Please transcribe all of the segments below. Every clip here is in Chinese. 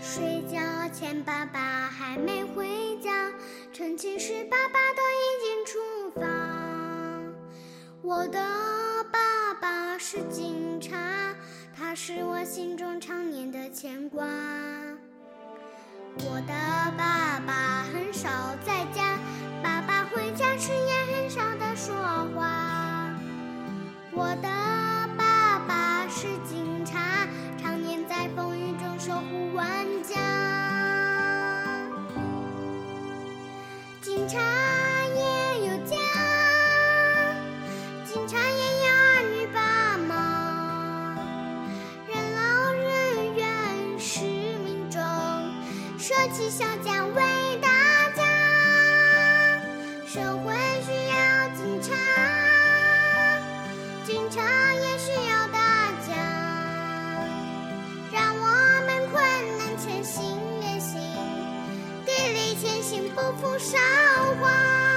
睡觉前爸爸还没回家晨起时爸爸都已经出发我的爸爸是警察他是我心中常年的牵挂。我的社区小家为大家。社会需要警察警察也需要大家。让我们困难前行连行砥砺前行不负韶华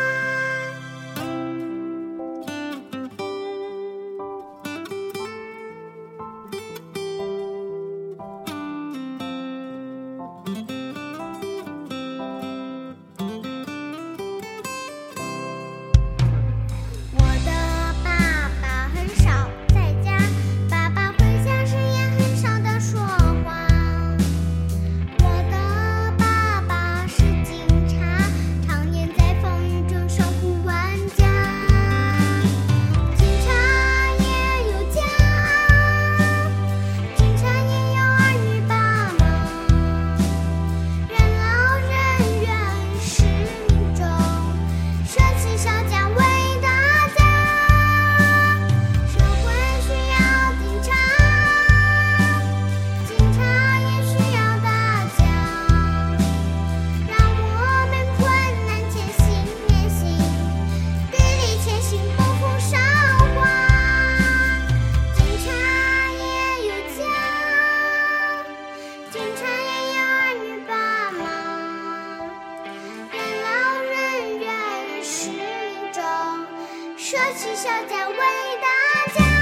洗手间为大家